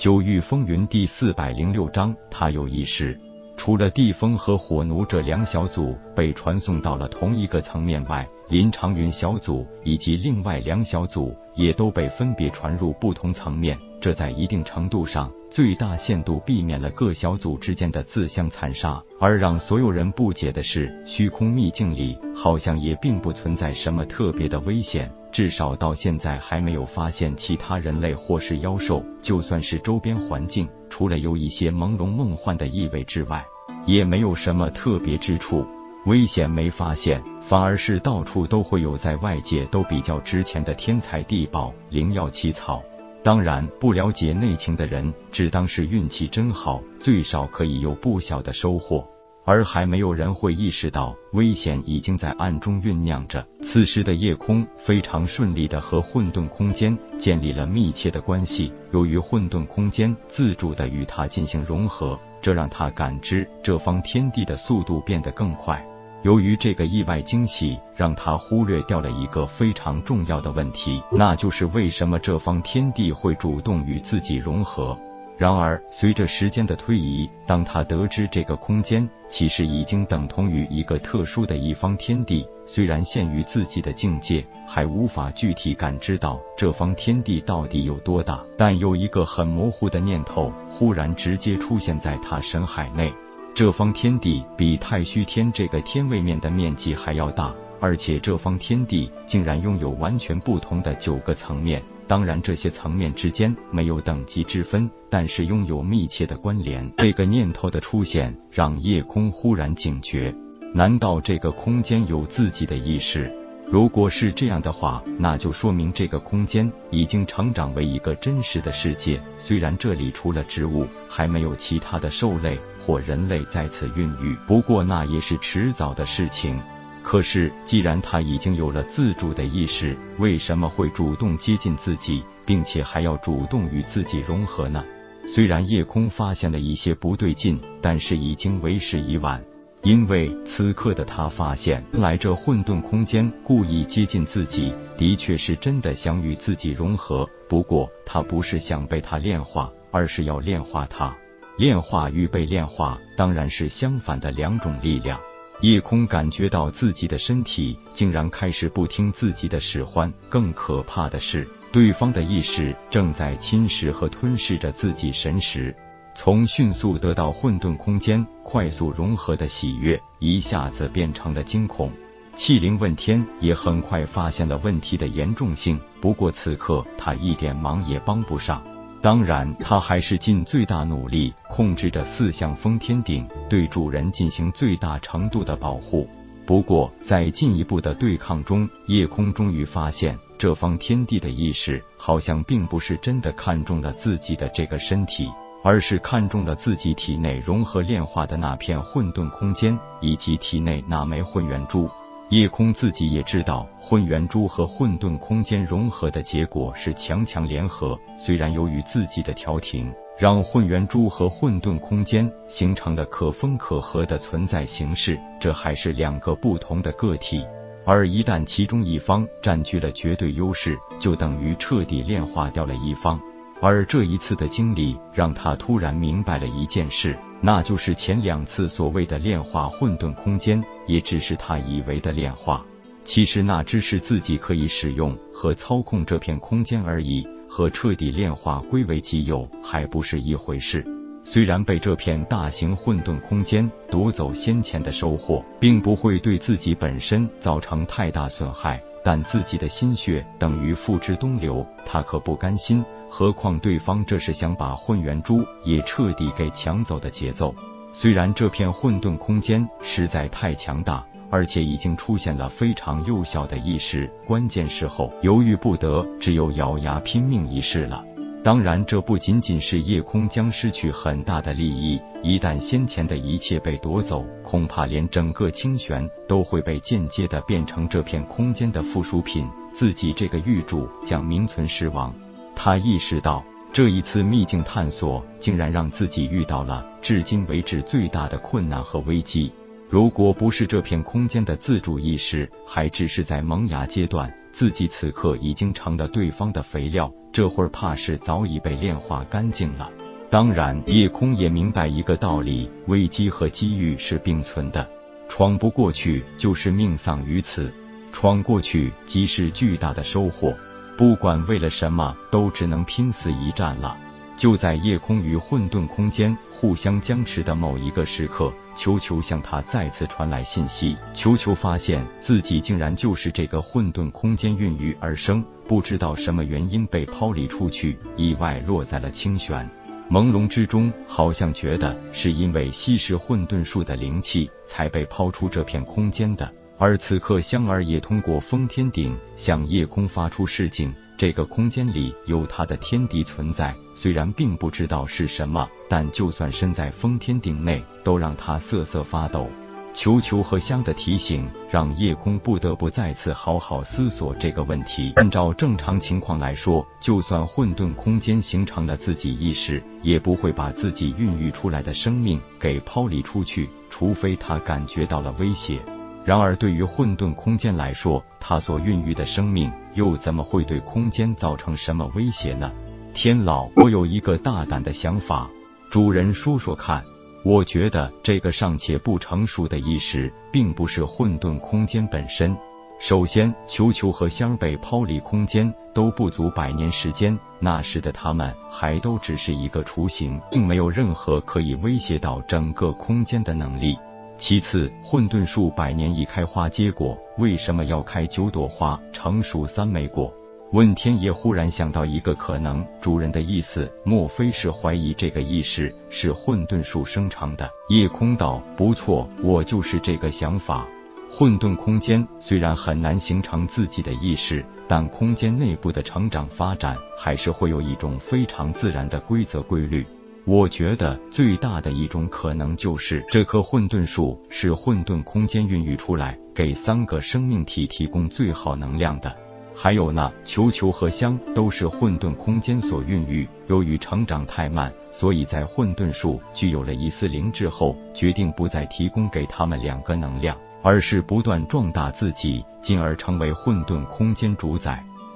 九域风云第四百零六章，他有意识。除了地风和火奴这两小组被传送到了同一个层面外，林长云小组以及另外两小组也都被分别传入不同层面。这在一定程度上最大限度避免了各小组之间的自相残杀。而让所有人不解的是，虚空秘境里好像也并不存在什么特别的危险，至少到现在还没有发现其他人类或是妖兽。就算是周边环境。除了有一些朦胧梦幻的意味之外，也没有什么特别之处。危险没发现，反而是到处都会有在外界都比较值钱的天材地宝、灵药奇草。当然，不了解内情的人只当是运气真好，最少可以有不小的收获。而还没有人会意识到，危险已经在暗中酝酿着。此时的夜空非常顺利的和混沌空间建立了密切的关系。由于混沌空间自主的与它进行融合，这让他感知这方天地的速度变得更快。由于这个意外惊喜，让他忽略掉了一个非常重要的问题，那就是为什么这方天地会主动与自己融合。然而，随着时间的推移，当他得知这个空间其实已经等同于一个特殊的一方天地，虽然限于自己的境界，还无法具体感知到这方天地到底有多大，但有一个很模糊的念头忽然直接出现在他神海内：这方天地比太虚天这个天位面的面积还要大，而且这方天地竟然拥有完全不同的九个层面。当然，这些层面之间没有等级之分，但是拥有密切的关联。这个念头的出现，让夜空忽然警觉：难道这个空间有自己的意识？如果是这样的话，那就说明这个空间已经成长为一个真实的世界。虽然这里除了植物，还没有其他的兽类或人类在此孕育，不过那也是迟早的事情。可是，既然他已经有了自主的意识，为什么会主动接近自己，并且还要主动与自己融合呢？虽然夜空发现了一些不对劲，但是已经为时已晚。因为此刻的他发现，来这混沌空间故意接近自己，的确是真的想与自己融合。不过，他不是想被他炼化，而是要炼化他。炼化与被炼化，当然是相反的两种力量。夜空感觉到自己的身体竟然开始不听自己的使唤，更可怕的是，对方的意识正在侵蚀和吞噬着自己神识。从迅速得到混沌空间快速融合的喜悦，一下子变成了惊恐。气灵问天也很快发现了问题的严重性，不过此刻他一点忙也帮不上。当然，他还是尽最大努力控制着四象封天鼎，对主人进行最大程度的保护。不过，在进一步的对抗中，夜空终于发现，这方天地的意识好像并不是真的看中了自己的这个身体，而是看中了自己体内融合炼化的那片混沌空间，以及体内那枚混元珠。夜空自己也知道，混元珠和混沌空间融合的结果是强强联合。虽然由于自己的调停，让混元珠和混沌空间形成了可分可合的存在形式，这还是两个不同的个体。而一旦其中一方占据了绝对优势，就等于彻底炼化掉了一方。而这一次的经历，让他突然明白了一件事。那就是前两次所谓的炼化混沌空间，也只是他以为的炼化，其实那只是自己可以使用和操控这片空间而已，和彻底炼化归为己有还不是一回事。虽然被这片大型混沌空间夺走先前的收获，并不会对自己本身造成太大损害，但自己的心血等于付之东流，他可不甘心。何况对方这是想把混元珠也彻底给抢走的节奏。虽然这片混沌空间实在太强大，而且已经出现了非常幼小的意识，关键时候犹豫不得，只有咬牙拼命一试了。当然，这不仅仅是夜空将失去很大的利益，一旦先前的一切被夺走，恐怕连整个清玄都会被间接的变成这片空间的附属品，自己这个玉主将名存实亡。他意识到，这一次秘境探索竟然让自己遇到了至今为止最大的困难和危机。如果不是这片空间的自主意识还只是在萌芽阶段，自己此刻已经成了对方的肥料，这会儿怕是早已被炼化干净了。当然，夜空也明白一个道理：危机和机遇是并存的，闯不过去就是命丧于此，闯过去即是巨大的收获。不管为了什么，都只能拼死一战了。就在夜空与混沌空间互相僵持的某一个时刻，球球向他再次传来信息。球球发现自己竟然就是这个混沌空间孕育而生，不知道什么原因被抛离出去，意外落在了清玄。朦胧之中，好像觉得是因为吸食混沌树的灵气才被抛出这片空间的。而此刻，香儿也通过封天顶向夜空发出示警。这个空间里有他的天敌存在，虽然并不知道是什么，但就算身在封天顶内，都让他瑟瑟发抖。球球和香的提醒，让夜空不得不再次好好思索这个问题。按照正常情况来说，就算混沌空间形成了自己意识，也不会把自己孕育出来的生命给抛离出去，除非他感觉到了威胁。然而，对于混沌空间来说，它所孕育的生命又怎么会对空间造成什么威胁呢？天老，我有一个大胆的想法，主人说说看。我觉得这个尚且不成熟的意识，并不是混沌空间本身。首先，球球和香被抛离空间都不足百年时间，那时的他们还都只是一个雏形，并没有任何可以威胁到整个空间的能力。其次，混沌树百年一开花结果，为什么要开九朵花，成熟三枚果？问天爷忽然想到一个可能，主人的意思，莫非是怀疑这个意识是混沌树生成的？夜空道，不错，我就是这个想法。混沌空间虽然很难形成自己的意识，但空间内部的成长发展，还是会有一种非常自然的规则规律。我觉得最大的一种可能就是这棵混沌树是混沌空间孕育出来，给三个生命体提供最好能量的。还有呢，球球和香都是混沌空间所孕育，由于成长太慢，所以在混沌树具有了一丝灵智后，决定不再提供给他们两个能量，而是不断壮大自己，进而成为混沌空间主宰。